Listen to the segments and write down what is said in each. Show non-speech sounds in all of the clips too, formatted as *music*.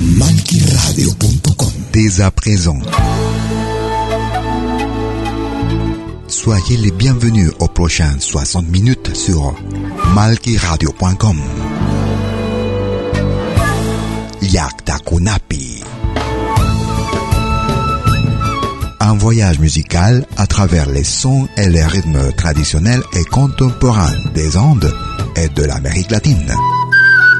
Malquiradio.com Dès à présent. Soyez les bienvenus aux prochaines 60 minutes sur malquiradio.com. Yakta Kunapi. Un voyage musical à travers les sons et les rythmes traditionnels et contemporains des Andes et de l'Amérique latine.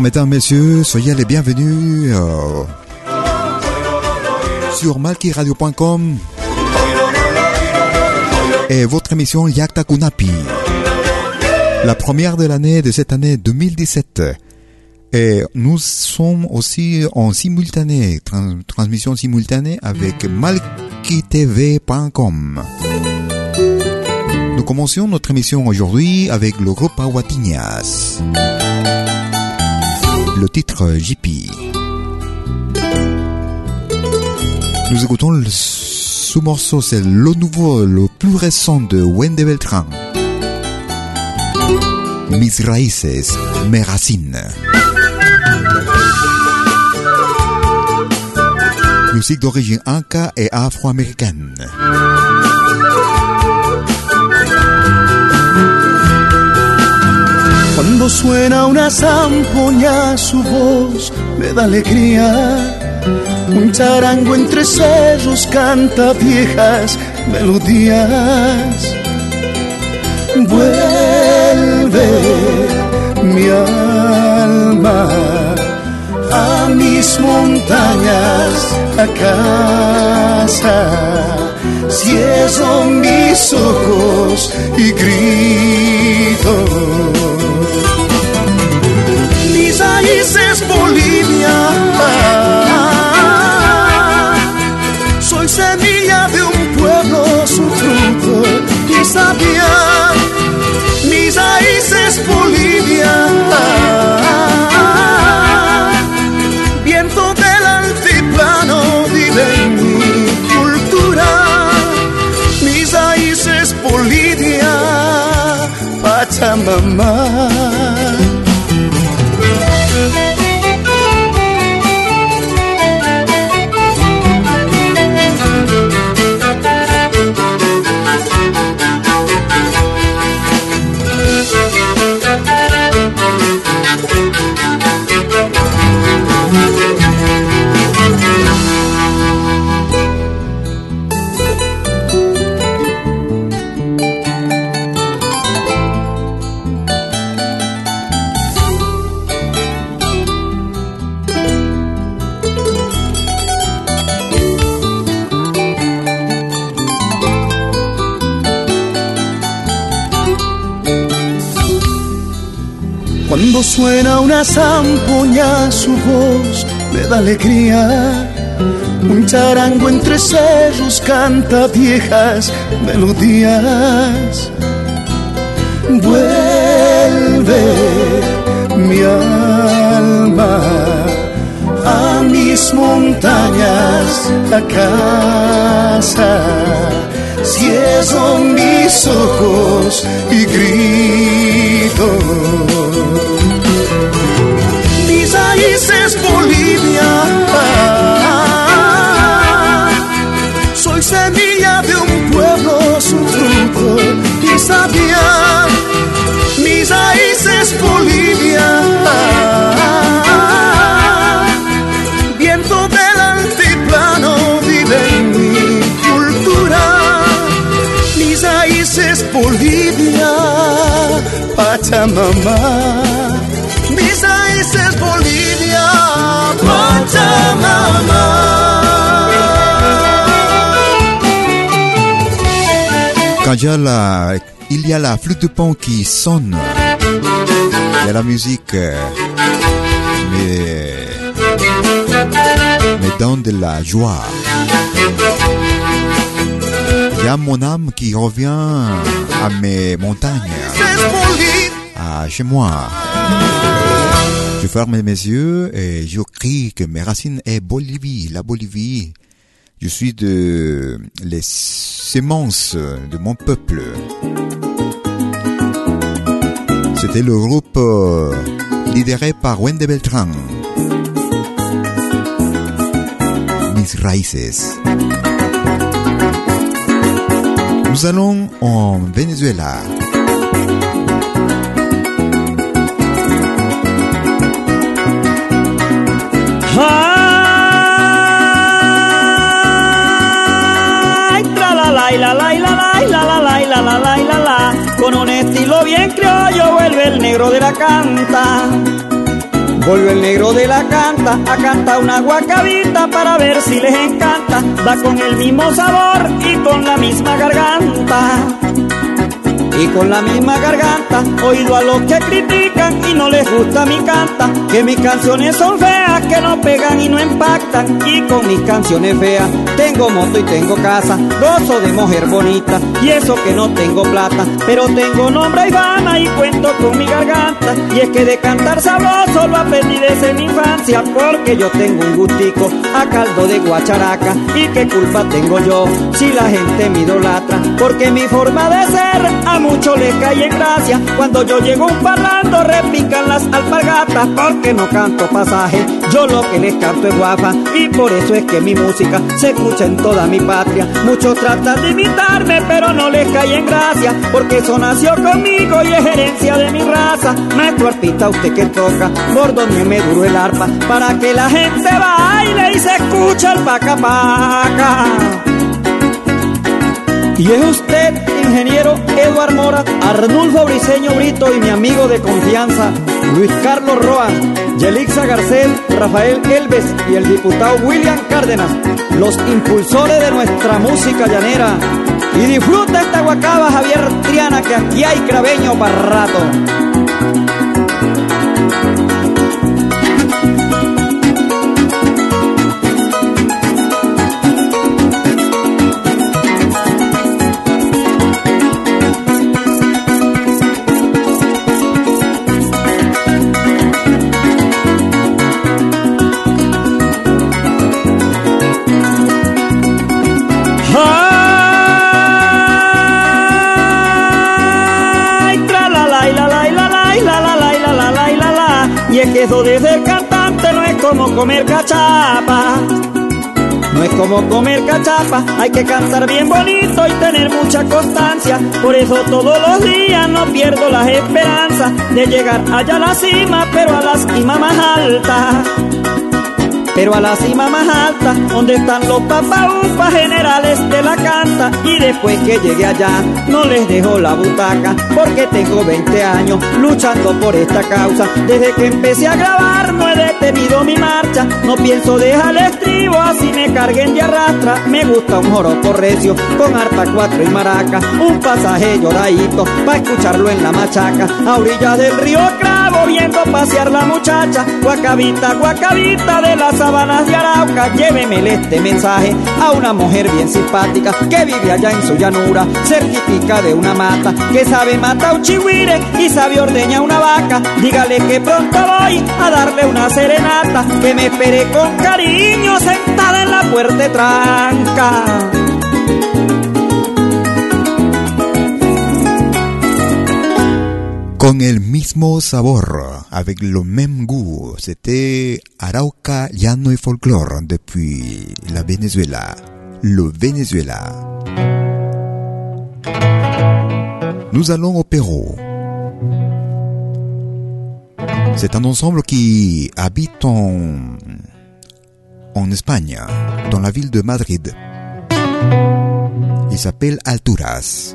Mesdames, messieurs, soyez les bienvenus euh, sur malkiradio.com et votre émission Yakta Kunapi, la première de l'année de cette année 2017. Et nous sommes aussi en simultané, trans- transmission simultanée avec malkitv.com. Nous commençons notre émission aujourd'hui avec le groupe Awatiñas. Le titre JP. Nous écoutons le sous-morceau, c'est le nouveau, le plus récent de Wende Beltran. Mis raíces, mes racines. Musique d'origine inca et afro-américaine. Suena una zampoña, su voz me da alegría. Un charango entre cerros canta viejas melodías. Vuelve mi alma a mis montañas, a casa. Cierro mis ojos y grito. Mis raíces Bolivia. Soy semilla de un pueblo, su fruto y sabía. Mis raíces Bolivia. Viento del altiplano vive mi cultura. Mis raíces Bolivia, Pachamama. Una zampoña, su voz me da alegría. Un charango entre cerros canta viejas melodías. Vuelve mi alma a mis montañas, a casa. Cierro mis ojos y grito. Mis raíces Bolivia. Soy semilla de un pueblo, su fruto y sabía. Mis raíces Bolivia. Viento del altiplano vive en mi cultura. Mis raíces Bolivia, Pachamama. Quand il y a la, flûte de pan qui sonne, il y a la musique, euh, mais, mais donne de la joie. Il y a mon âme qui revient à mes montagnes, à chez moi. Je ferme mes yeux et je crie que mes racines est Bolivie, la Bolivie. Je suis de les semences de mon peuple. C'était le groupe euh, lidéré par Wende Beltran. Mis Raíces. Nous allons en Venezuela. Ay, la la la la la la la la la la la. Con un estilo bien criollo vuelve el negro de la canta. Vuelve el negro de la canta a cantar una guacabita para ver si les encanta. Va con el mismo sabor y con la misma garganta. Y con la misma garganta, oído a los que critican y no les gusta mi canta. Que mis canciones son feas, que no pegan y no impactan. Y con mis canciones feas, tengo moto y tengo casa, gozo de mujer bonita. Y eso que no tengo plata, pero tengo nombre y fama y cuento con mi garganta. Y es que de cantar sabroso lo aprendí desde mi infancia, porque yo tengo un gustico a caldo de guacharaca. Y qué culpa tengo yo si la gente me idolatra, porque mi forma de ser a mucho les cae en gracia. Cuando yo llego un parlando, repican las alpargatas, porque no canto pasaje. Yo lo que les canto es guapa, y por eso es que mi música se escucha en toda mi patria. Muchos tratan de imitarme, pero no les cae en gracia, porque eso nació conmigo y es herencia de mi raza. Maestro artista, usted que toca, me duro el arpa, para que la gente baile y se escuche el paca paca. Y es usted, ingeniero Eduard Mora, Arnulfo Briseño Brito y mi amigo de confianza, Luis Carlos Roa, Yelixa Garcés, Rafael Elves y el diputado William Cárdenas, los impulsores de nuestra música llanera. Y disfruta esta guacaba Javier Triana que aquí hay craveño para rato. Como comer cachapa. No es como comer cachapa, hay que cantar bien bonito y tener mucha constancia. Por eso todos los días no pierdo las esperanzas de llegar allá a la cima, pero a la cima más alta pero a la cima más alta, donde están los papaupas generales de la canta. Y después que llegue allá, no les dejo la butaca, porque tengo 20 años luchando por esta causa. Desde que empecé a grabar, no he detenido mi marcha. No pienso dejar el estribo, así me carguen de arrastra. Me gusta un joropo recio, con arpa cuatro y maraca. Un pasaje lloradito, pa' escucharlo en la machaca. A orillas del río Viendo pasear la muchacha. Guacabita, guacabita de las sabanas de Arauca, lléveme este mensaje a una mujer bien simpática que vive allá en su llanura, certifica de una mata, que sabe mata un chihuire y sabe ordeña una vaca. Dígale que pronto voy a darle una serenata, que me espere con cariño sentada en la puerta tranca. Con el mismo sabor, avec le même goût, c'était Arauca Llano y Folklore depuis la Venezuela, le Venezuela. Nous allons au Pérou. C'est un ensemble qui habite en Espagne, dans la ville de Madrid. Il s'appelle Alturas.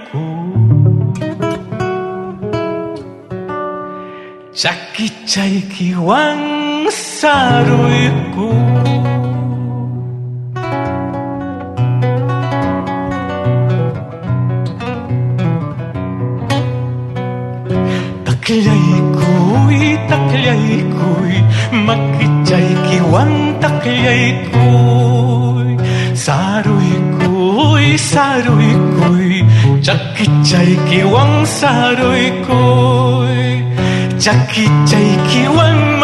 Les Hauts. Makichaykiwan tahllayku Saruyku Saruyku Chakichaykiwan saruyku Takllaykuy, takllaykuy Makichaykiwan takllaykuy Saruykuy, saruykuy Chakichaykiwan saruykuy Chakichaykiwan makichaykiwan takllaykuy saruykuy Chakichaykiwan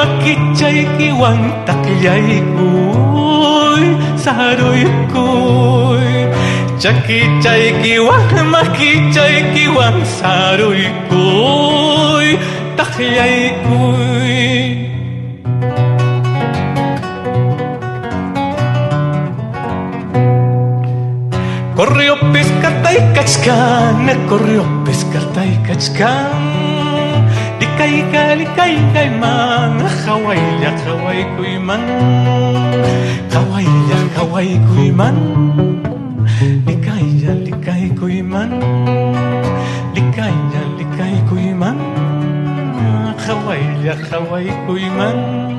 makichaykiwan saruykuy takllaykuy Corrió pescata y cachcana, corrió pescata y cachcana. kay kay kay kay man khawai ya khawai kui man khawai ya khawai kui man likay ya likay kui man likay ya likay kui man khawai ya khawai kui man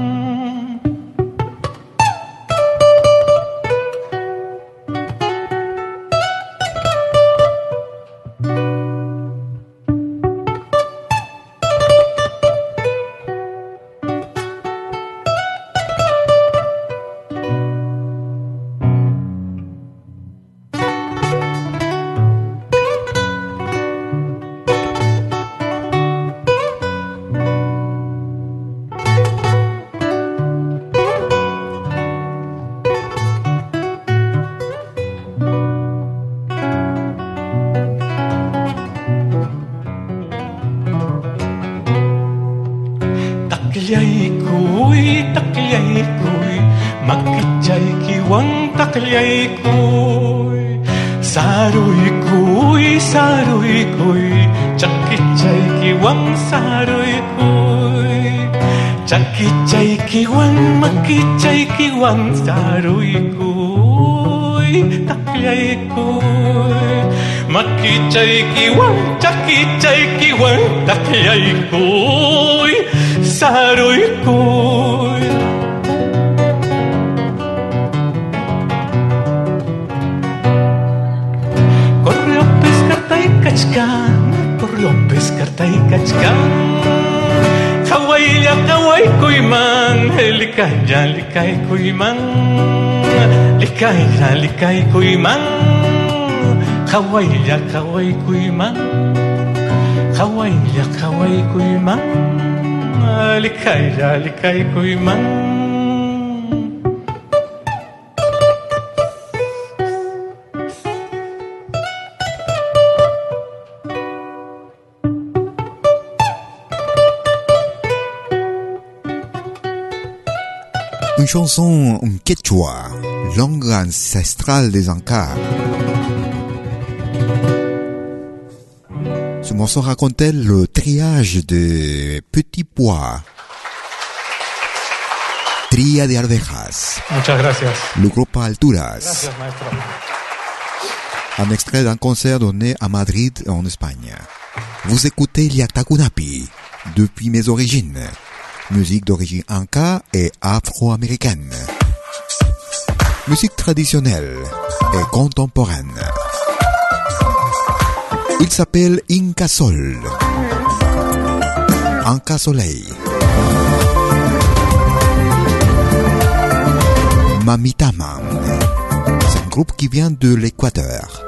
makkichaykiwan saruykuy takliyaykuy makkichaykiwan chakichaykiwan takliyaykuy saruykuy Corrió a yakaway ko'y man likai ya likay ko'y man Likay ya likay ko'y kawai Kaway ya kaway ko'y man ya kaway ko'y man ya likay ko'y chanson en quechua, langue ancestrale des Ancas. Ce morceau racontait le triage de petits pois. Tria de arvejas, Muchas gracias. le groupe Alturas. Gracias, maestro. Un extrait d'un concert donné à Madrid, en Espagne. Vous écoutez Liatakunapi, depuis mes origines. Musique d'origine inca et afro-américaine. Musique traditionnelle et contemporaine. Il s'appelle Inca Sol. Inca Soleil. Mamitama. C'est un groupe qui vient de l'Équateur.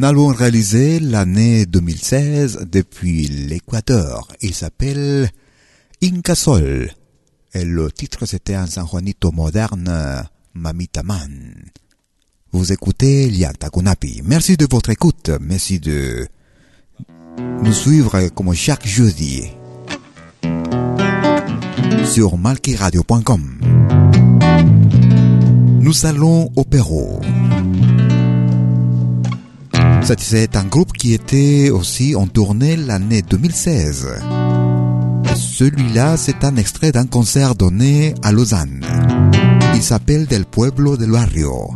Un album réalisé l'année 2016 depuis l'Équateur. Il s'appelle Inca Sol. Et le titre c'était un San Juanito moderne, Mamita Man. Vous écoutez Liak Takunapi. Merci de votre écoute. Merci de nous suivre comme chaque jeudi sur malkiradio.com. Nous allons au Pérou. C'est un groupe qui était aussi en tournée l'année 2016. Celui-là, c'est un extrait d'un concert donné à Lausanne. Il s'appelle Del Pueblo del Barrio.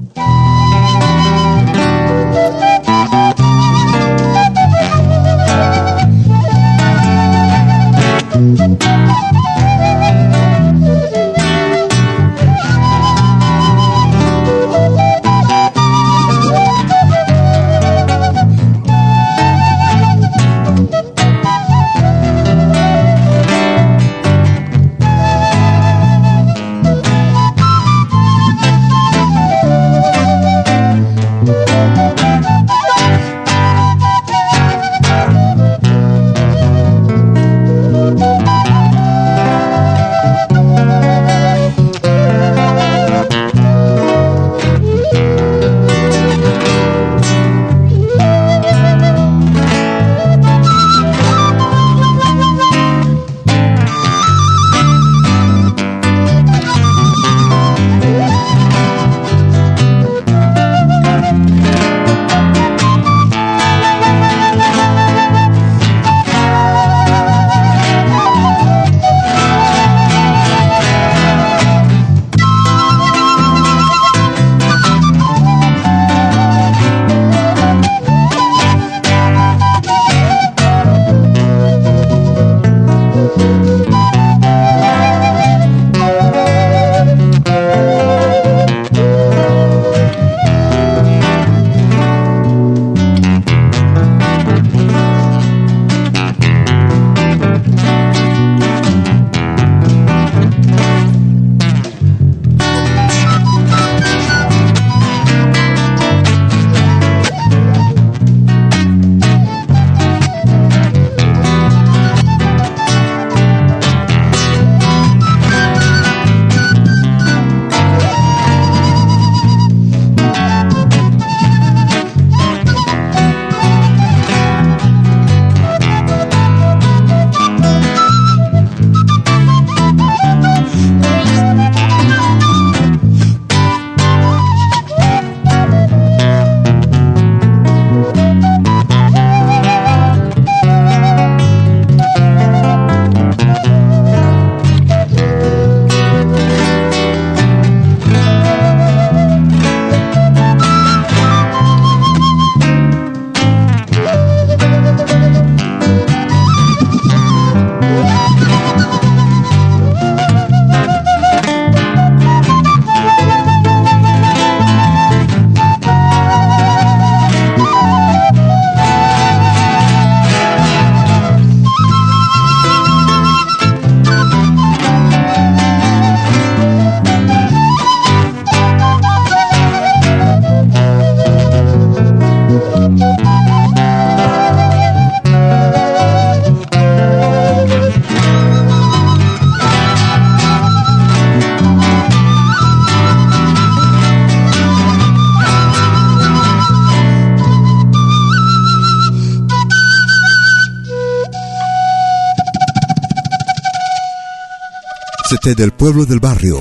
Del pueblo del barrio.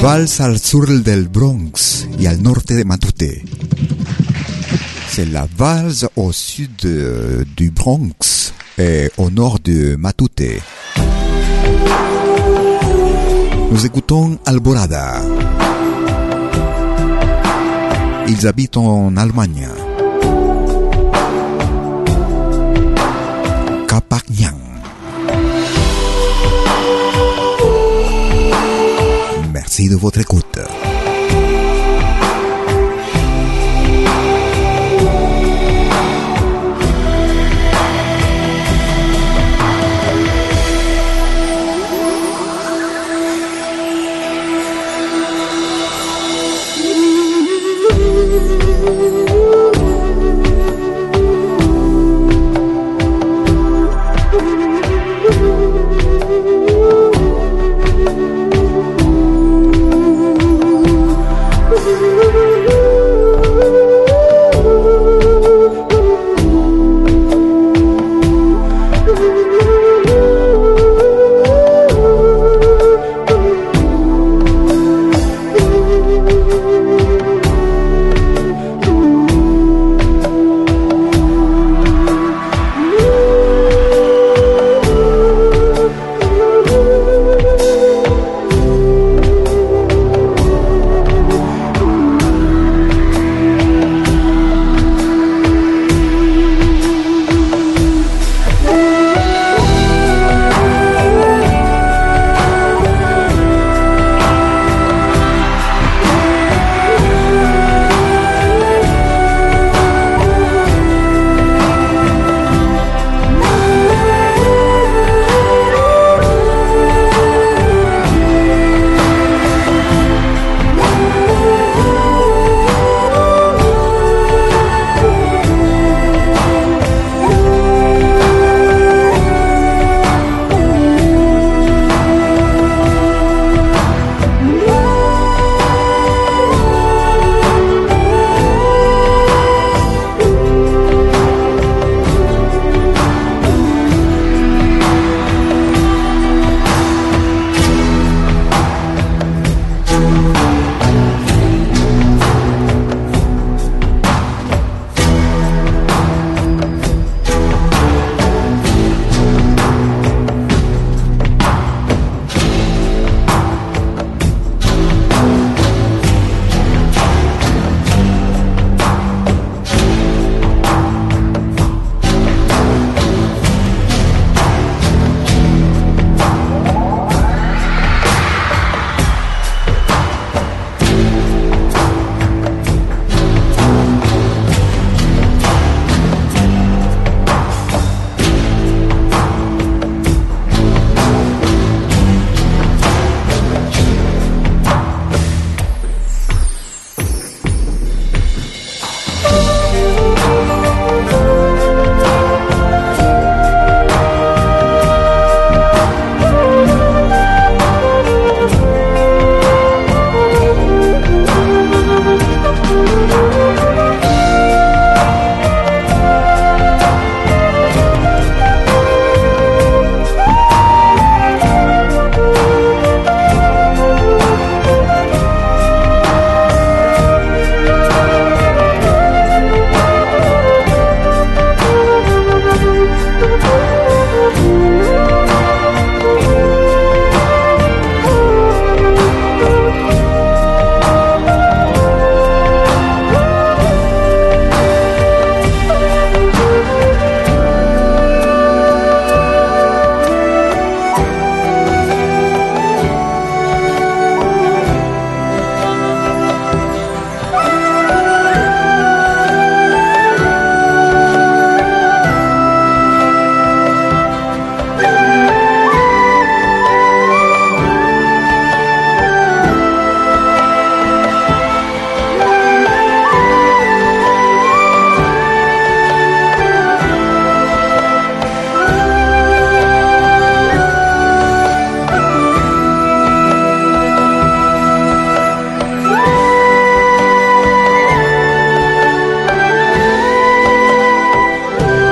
Vals al sur del Bronx y al norte de Matute. C'est la valse au sud du Bronx et au nord de Matute. Nous écoutons Alborada. Ils habitent en Allemagne. Merci de votre écoute.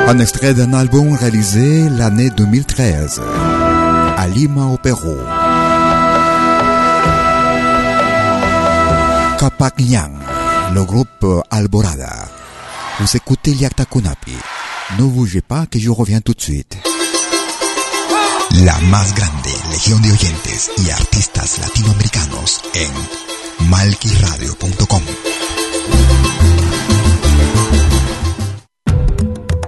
Un extrait d'un album réalisé l'année 2013 à Lima au Pérou. Capac Nyang, le groupe Alborada. Vous écoutez Liakta Kunapi. Ne bougez pas que je reviens tout de suite. La más grande legión de oyentes y artistas latinoamericanos en malquiradio.com.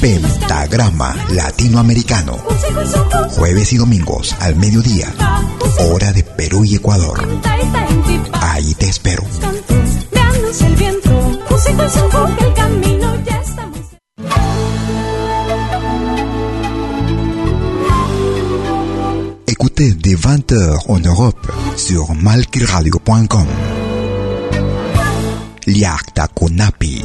Pentagrama Latinoamericano. Jueves y domingos al mediodía. Hora de Perú y Ecuador. Ahí te espero. Écoutez dès 20h en Europe sur malquiradio.com. Liakta Kunapi.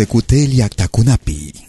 Écoutez Liakta Kunapi.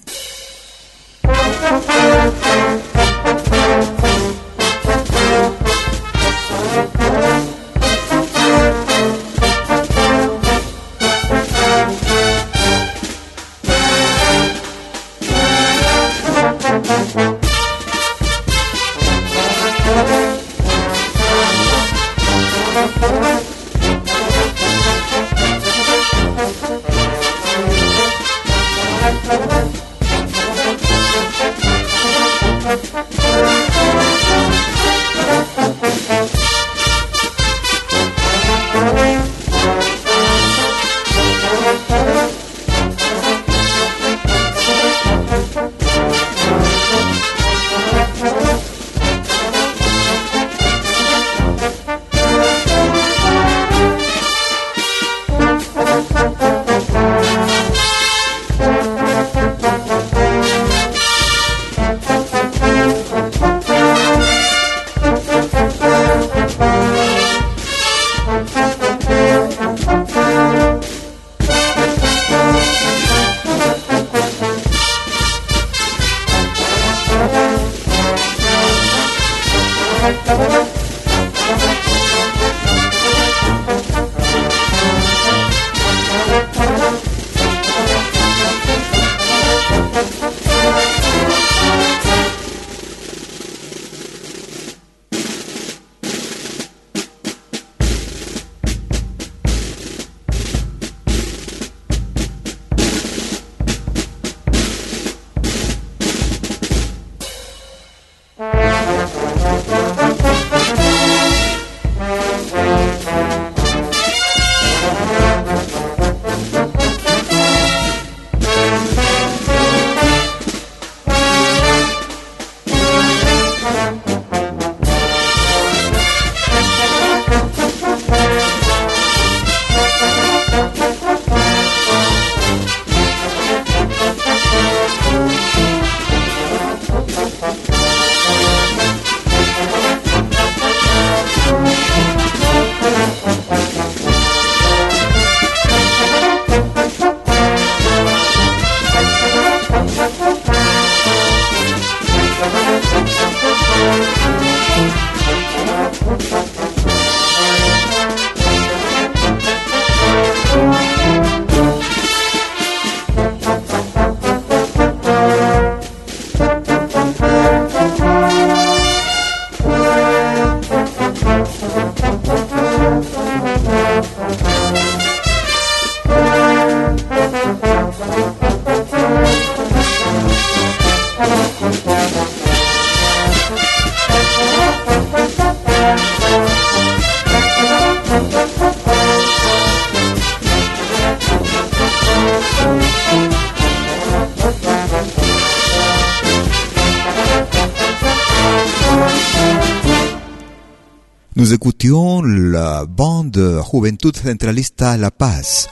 Juventud Centralista La Paz.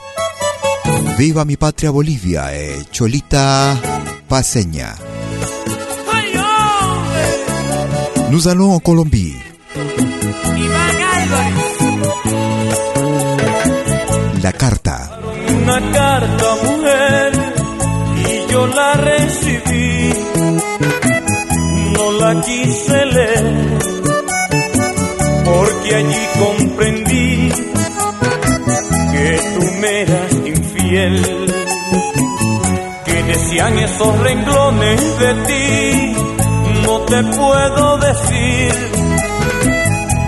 Viva mi patria Bolivia et Cholita Paseña. Nous allons en Colombie. La carta. Una carta, mujer, y yo la recibí. No la quise leer, Decían esos renglones de ti, no te puedo decir,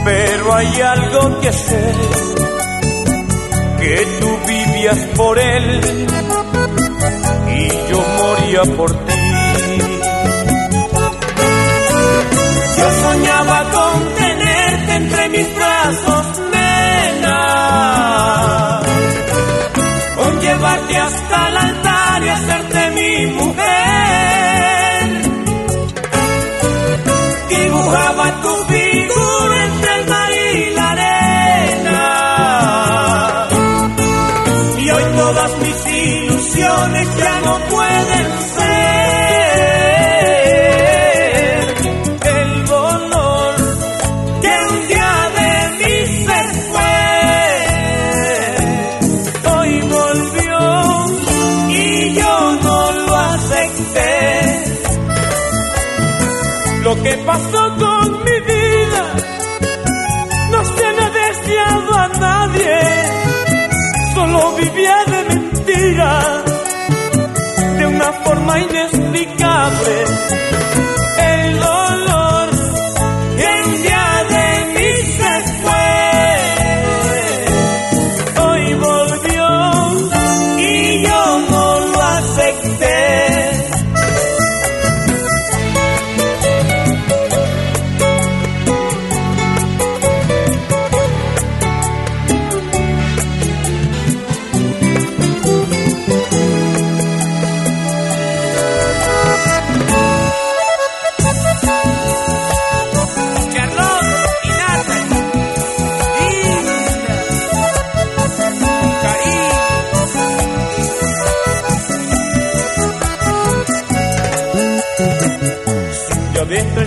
pero hay algo que sé que tú vivías por él y yo moría por ti.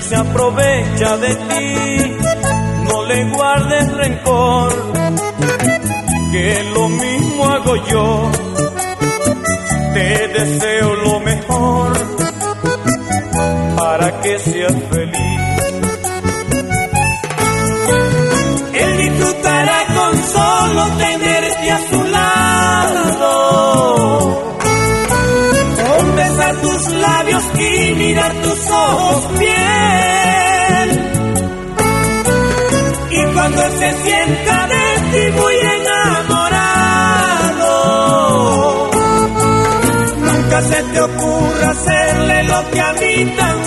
Se aprovecha de ti, no le guardes rencor, que lo mismo hago yo. Te deseo lo mejor para que seas feliz. Mirar tus ojos bien. Y cuando se sienta de ti muy enamorado, nunca se te ocurra hacerle lo que a mí también.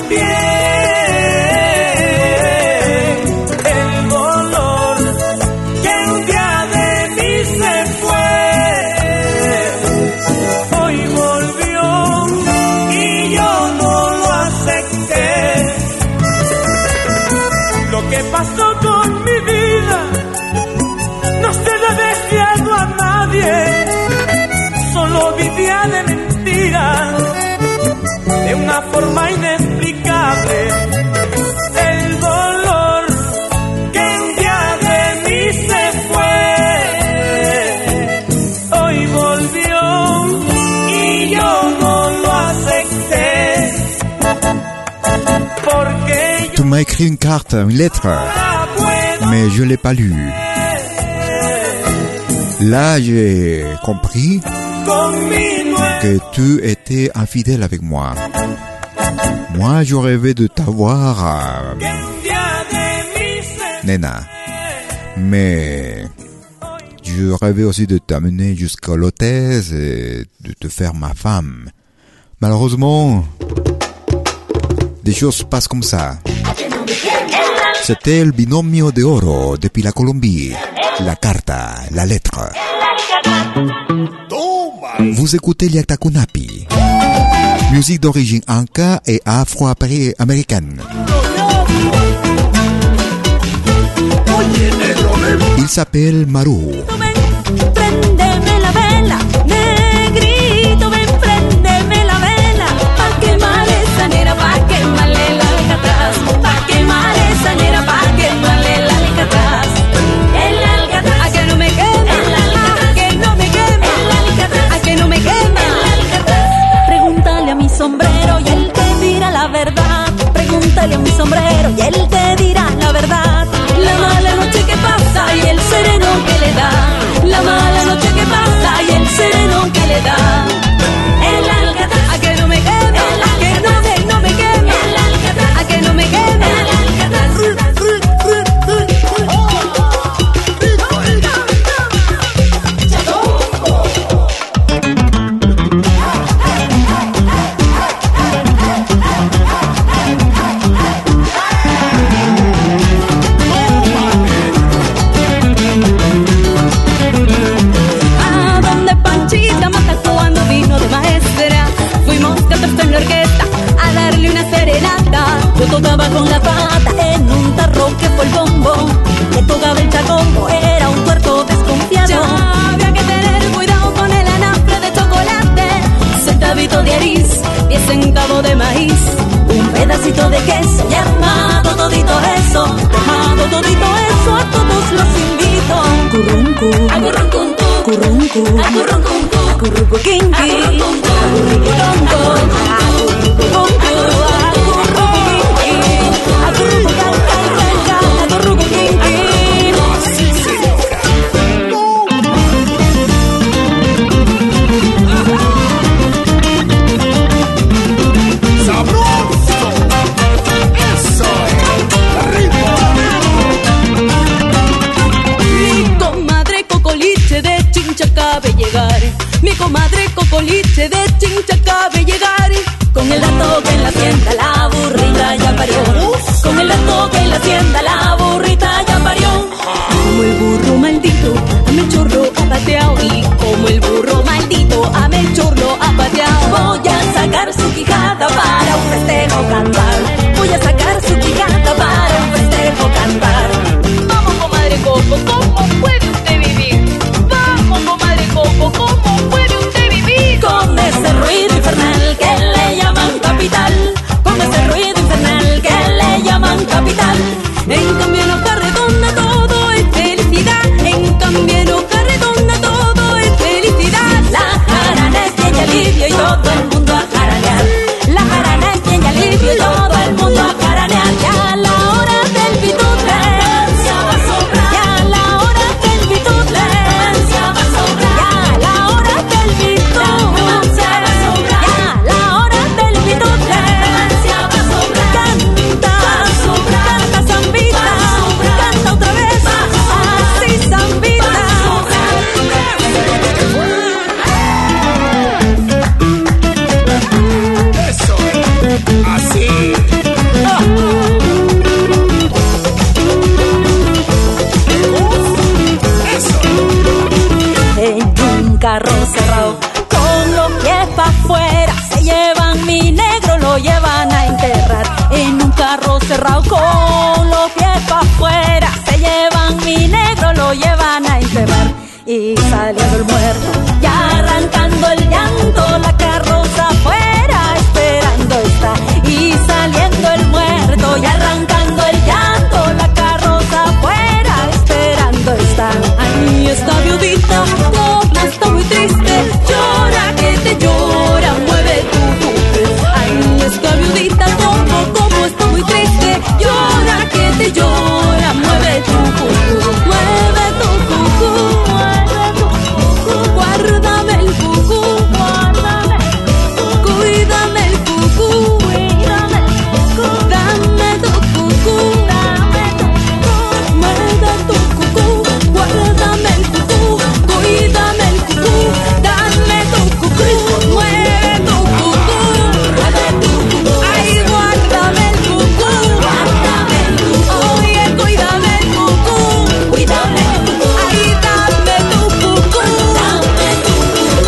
Écrit une carte, une lettre, mais je l'ai pas lue. Là, j'ai compris que tu étais infidèle avec moi. Moi, je rêvais de t'avoir, euh, Nena. Mais je rêvais aussi de t'amener jusqu'à l'hôtesse et de te faire ma femme. Malheureusement, des choses se passent comme ça. C'était le binomio de oro depuis la Colombie. La carta, la lettre. Vous écoutez Liatakunapi. Musique d'origine anka et afro-américaine. Il s'appelle Maru. La esa nera, pa' quemarle la alcatraz. El alcatraz, a que no me queme, el alcatraz, a que no me queme, el alcatraz, a que no me queme, el alcatraz. Pregúntale a mi sombrero y él te dirá la verdad. Pregúntale a mi sombrero y él te dirá la verdad. La mala noche que pasa y el sereno que le da. La mala noche que pasa y el sereno que le da. Pedacito de queso. Y armado todito eso. Armado todito eso, a todos los invito. Curruncu, curruncu,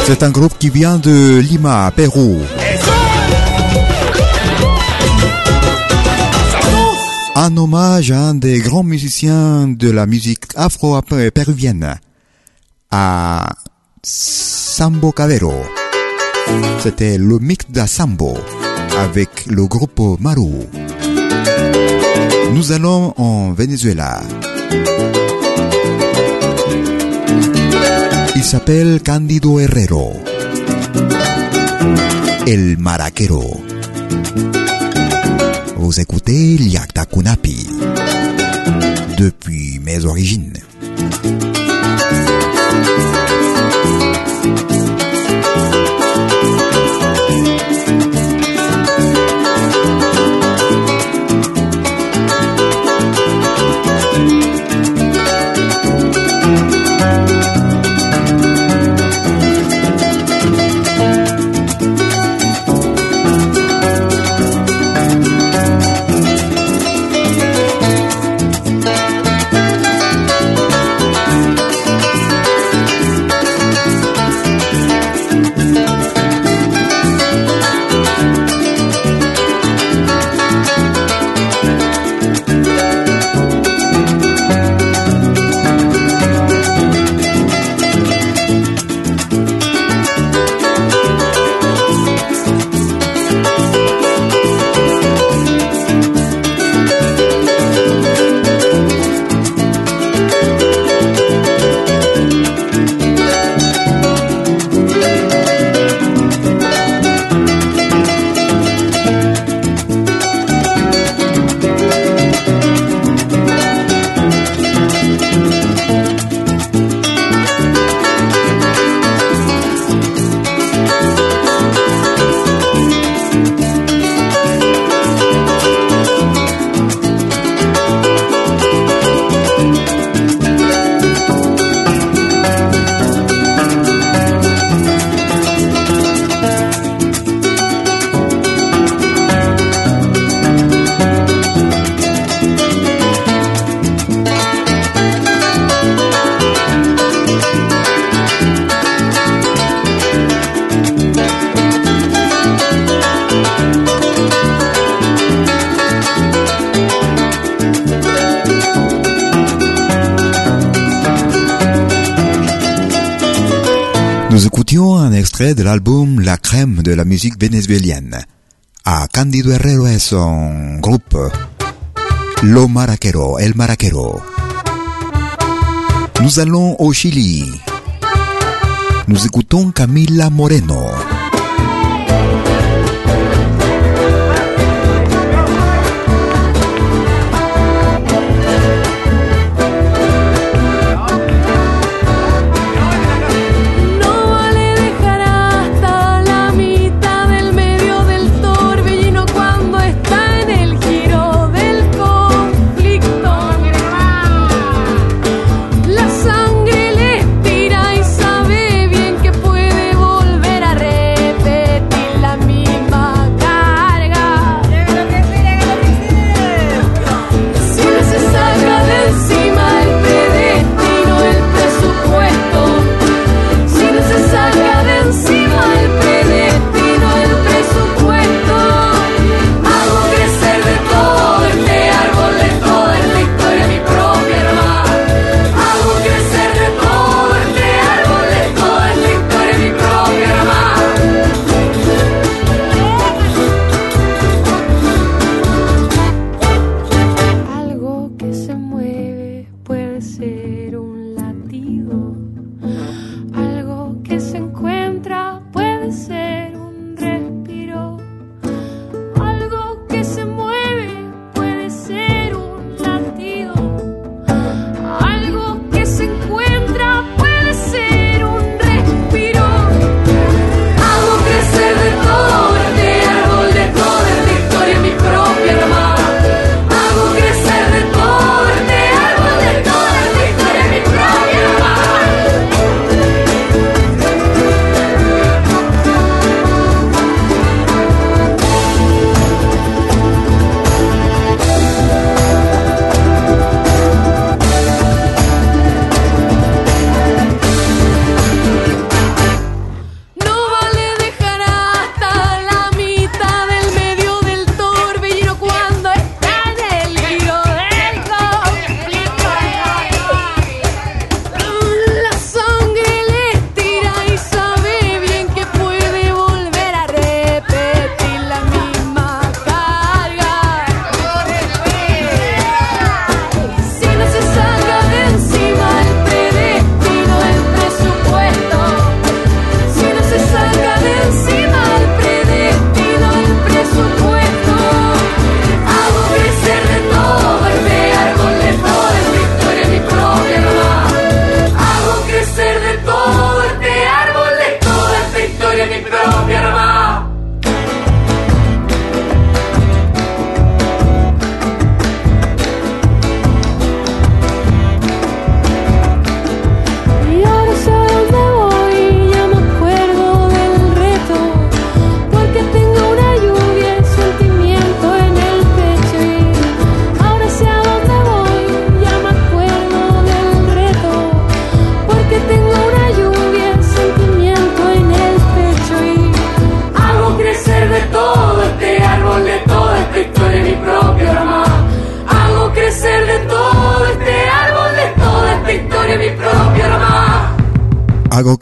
C'est un groupe qui vient de Lima, Pérou. En hommage à un des grands musiciens de la musique afro-péruvienne, à Sambo Cavero. C'était le mix d'Assambo avec le groupe Maru. Nous allons en Venezuela. Isabel Cándido Herrero. El Maraquero. Vous écoutez Liakta Kunapi. Depuis mes origines. l'album La crème de la musique vénézuélienne. A Candido Herrero et son groupe Lo Maraquero, El Maraquero. Nous allons au Chili. Nous écoutons Camila Moreno.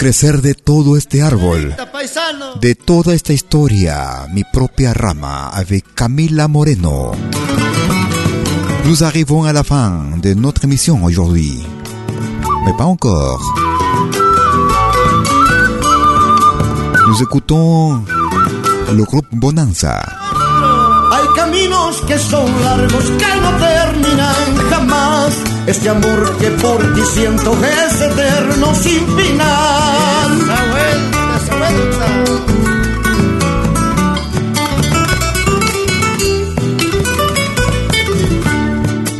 Crecer de todo este árbol, de toda esta historia, mi propia rama avec Camila Moreno. Nous arrivons à la fin de notre émission aujourd'hui. Mais pas encore. Nous écoutons le groupe Bonanza. Hay caminos que son largos que no terminan jamás. Este amor que por ti siento es eterno sin final. Esa vuelta, esa vuelta.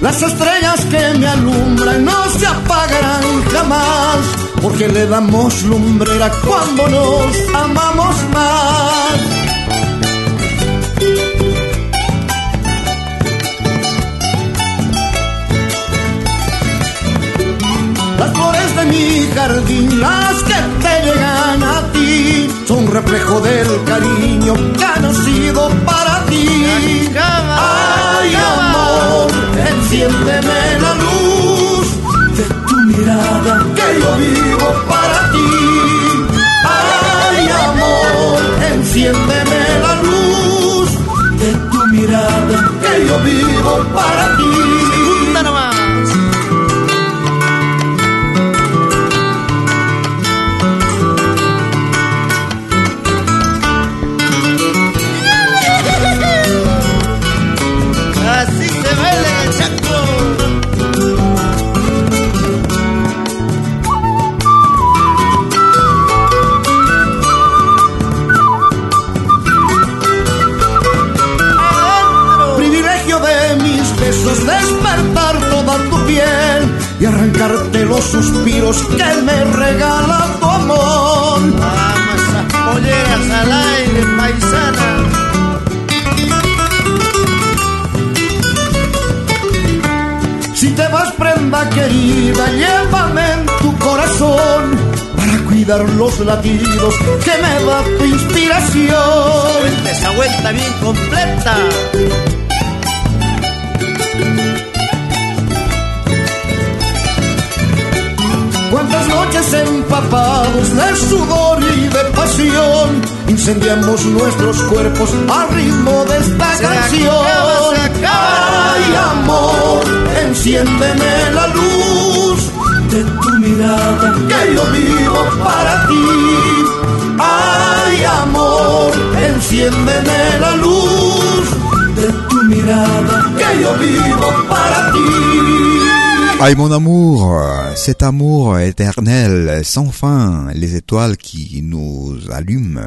Las estrellas que me alumbran no se apagarán jamás, porque le damos lumbrera cuando nos amamos más. Jardín, las que te llegan a ti, son reflejo del cariño que ha nacido para ti. Ay, amor, enciéndeme la luz de tu mirada que yo vivo para ti. Ay, amor, enciéndeme la luz de tu mirada que yo vivo para ti. Los suspiros que me regala tu amor. Vamos a polleras al aire, paisana. Si te vas prenda querida, llévame en tu corazón para cuidar los latidos que me da tu inspiración. esa vuelta bien completa. Empapados de sudor y de pasión incendiamos nuestros cuerpos al ritmo de esta canción. Ay, amor, enciéndeme la luz de tu mirada que yo vivo para ti. Ay, amor, enciéndeme la luz de tu mirada que yo vivo para ti. Aïe mon amour, cet amour éternel, sans fin, les étoiles qui nous allument,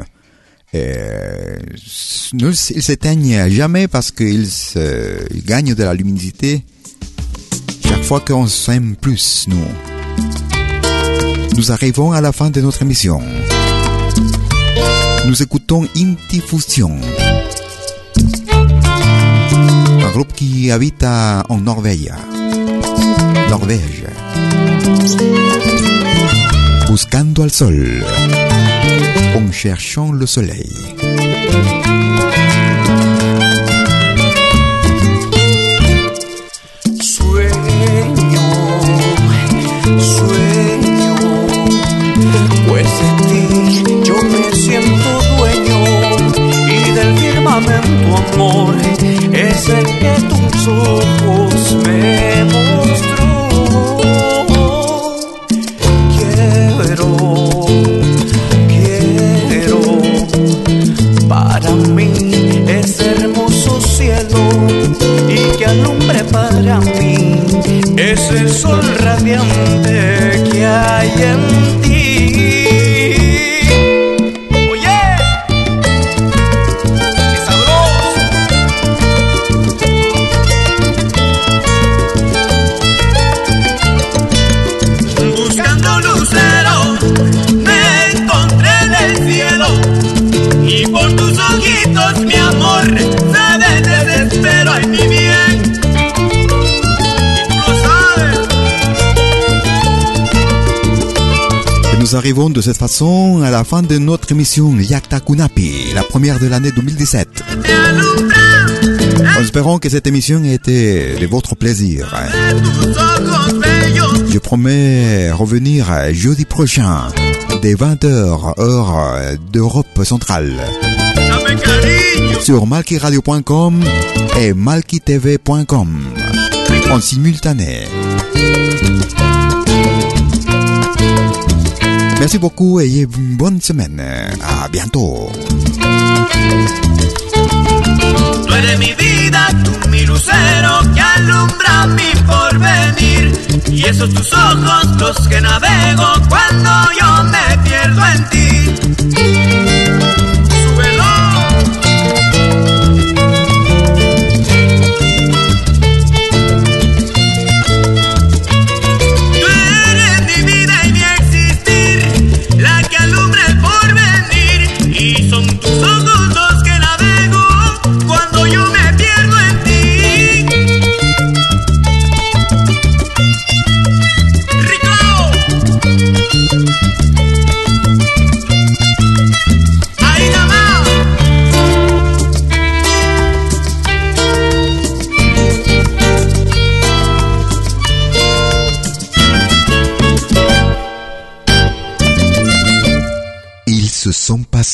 euh, ne- ils s'éteignent jamais parce qu'ils gagnent de la luminosité chaque fois qu'on s'aime plus, nous. Nous arrivons à la fin de notre émission. Nous écoutons Intifusion, un groupe qui habite en Norvège. Buscando al sol. En cherchant le soleil. Sueño, sueño, pues de ti yo me siento dueño y del firmamento amor es el que tus ojos me ese sol radiante que hay en nous arrivons de cette façon à la fin de notre émission Yakta Kunapi, la première de l'année 2017. En espérant que cette émission ait été de votre plaisir. Je promets revenir jeudi prochain des 20h, heure d'Europe centrale. Sur malkiradio.com et malkitv.com en simultané. Merci beaucoup et bonne semaine. À bientôt. Tú eres mi vida, tú mi lucero que alumbra mi porvenir. Y esos tus ojos los que navego cuando yo me pierdo en ti.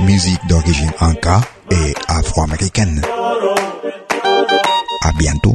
Musique d'origine inca et afro-américaine. À bientôt.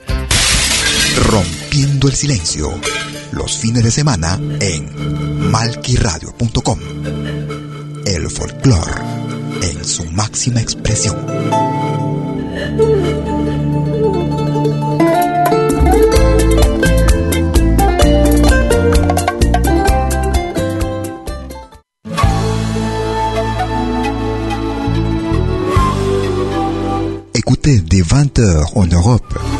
Rompiendo el Silencio. Los fines de semana en malquiradio.com. El folclore en su máxima expresión. Écoutez dès 20h en Europe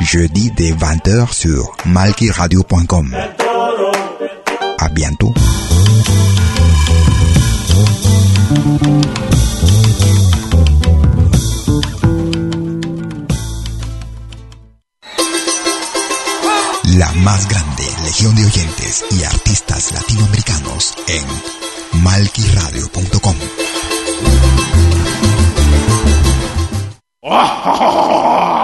jeudi dès 20h sur malquiradio.com. À bientôt. La más grande legión de oyentes y artistas latinoamericanos en malquiradio.com. *laughs*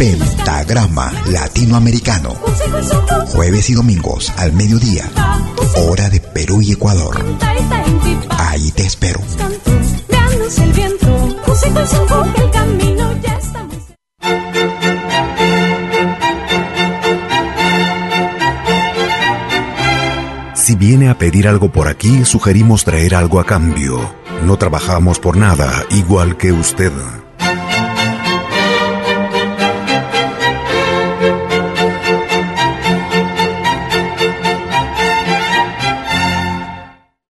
Pentagrama Latinoamericano. Jueves y domingos al mediodía. Hora de Perú y Ecuador. Ahí te espero. Si viene a pedir algo por aquí, sugerimos traer algo a cambio. No trabajamos por nada, igual que usted.